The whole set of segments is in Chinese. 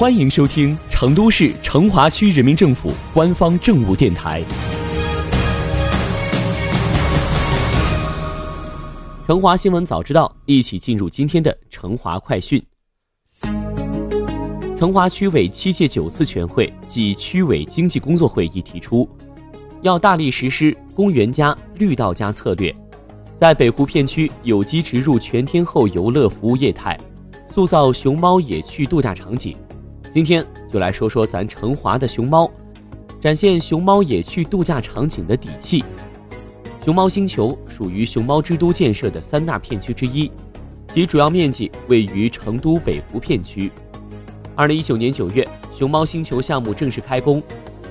欢迎收听成都市成华区人民政府官方政务电台。成华新闻早知道，一起进入今天的成华快讯。成华区委七届九次全会暨区委经济工作会议提出，要大力实施“公园加、绿道加”策略，在北湖片区有机植入全天候游乐服务业态，塑造熊猫野趣度假场景。今天就来说说咱成华的熊猫，展现熊猫野趣度假场景的底气。熊猫星球属于熊猫之都建设的三大片区之一，其主要面积位于成都北湖片区。二零一九年九月，熊猫星球项目正式开工，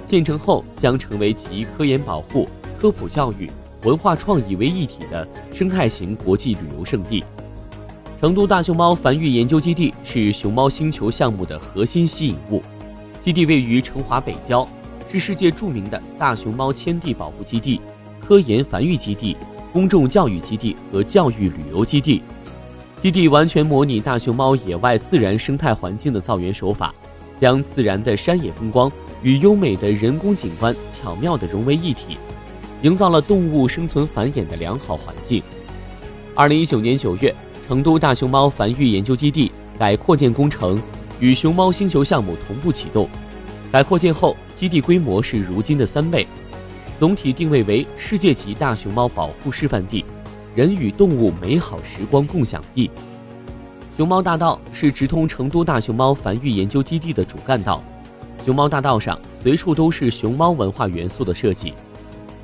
建成后将成为集科研保护、科普教育、文化创意为一体的生态型国际旅游胜地。成都大熊猫繁育研究基地是熊猫星球项目的核心吸引物，基地位于成华北郊，是世界著名的大熊猫迁地保护基地。科研繁育基地、公众教育基地和教育旅游基地，基地完全模拟大熊猫野外自然生态环境的造园手法，将自然的山野风光与优美的人工景观巧妙地融为一体，营造了动物生存繁衍的良好环境。二零一九年九月，成都大熊猫繁育研究基地改扩建工程与熊猫星球项目同步启动，改扩建后，基地规模是如今的三倍。总体定位为世界级大熊猫保护示范地，人与动物美好时光共享地。熊猫大道是直通成都大熊猫繁育研究基地的主干道，熊猫大道上随处都是熊猫文化元素的设计。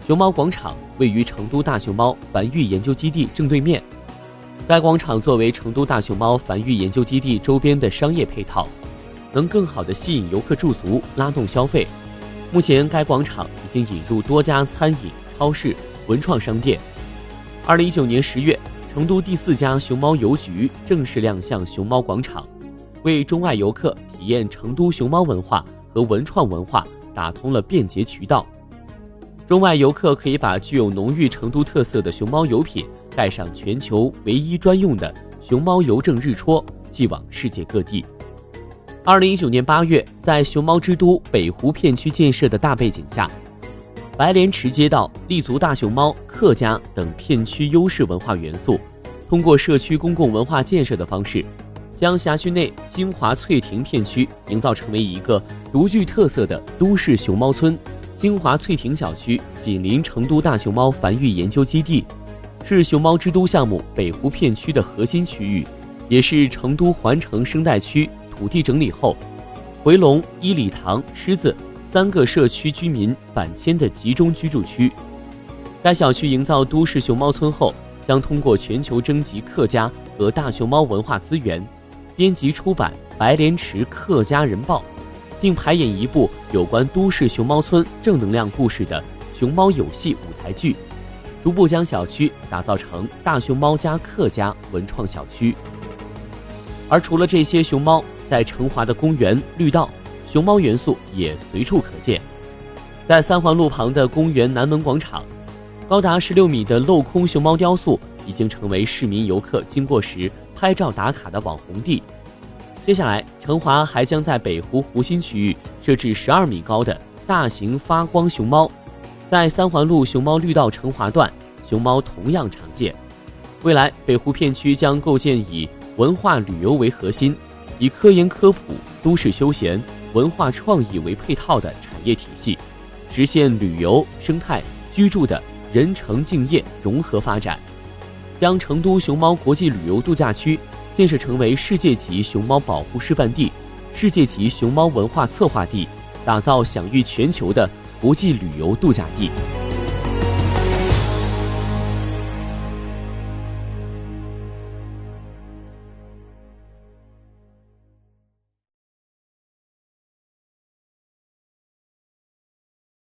熊猫广场位于成都大熊猫繁育研究基地正对面，该广场作为成都大熊猫繁育研究基地周边的商业配套，能更好地吸引游客驻足，拉动消费。目前，该广场已经引入多家餐饮、超市、文创商店。二零一九年十月，成都第四家熊猫邮局正式亮相熊猫广场，为中外游客体验成都熊猫文化和文创文化打通了便捷渠道。中外游客可以把具有浓郁成都特色的熊猫邮品带上全球唯一专用的熊猫邮政日戳，寄往世界各地。二零一九年八月，在熊猫之都北湖片区建设的大背景下，白莲池街道立足大熊猫、客家等片区优势文化元素，通过社区公共文化建设的方式，将辖区内金华翠亭片区营造成为一个独具特色的都市熊猫村。金华翠亭小区紧邻成都大熊猫繁育研究基地，是熊猫之都项目北湖片区的核心区域，也是成都环城生态区。土地整理后，回龙、一里塘、狮子三个社区居民返迁的集中居住区。该小区营造都市熊猫村后，将通过全球征集客家和大熊猫文化资源，编辑出版《白莲池客家人报》，并排演一部有关都市熊猫村正能量故事的《熊猫有戏》舞台剧，逐步将小区打造成大熊猫加客家文创小区。而除了这些熊猫，在成华的公园绿道，熊猫元素也随处可见。在三环路旁的公园南门广场，高达十六米的镂空熊猫雕塑已经成为市民游客经过时拍照打卡的网红地。接下来，成华还将在北湖湖心区域设置十二米高的大型发光熊猫。在三环路熊猫绿道成华段，熊猫同样常见。未来，北湖片区将构建以文化旅游为核心。以科研科普、都市休闲、文化创意为配套的产业体系，实现旅游、生态、居住的人城敬业融合发展，将成都熊猫国际旅游度假区建设成为世界级熊猫保护示范地、世界级熊猫文化策划地，打造享誉全球的国际旅游度假地。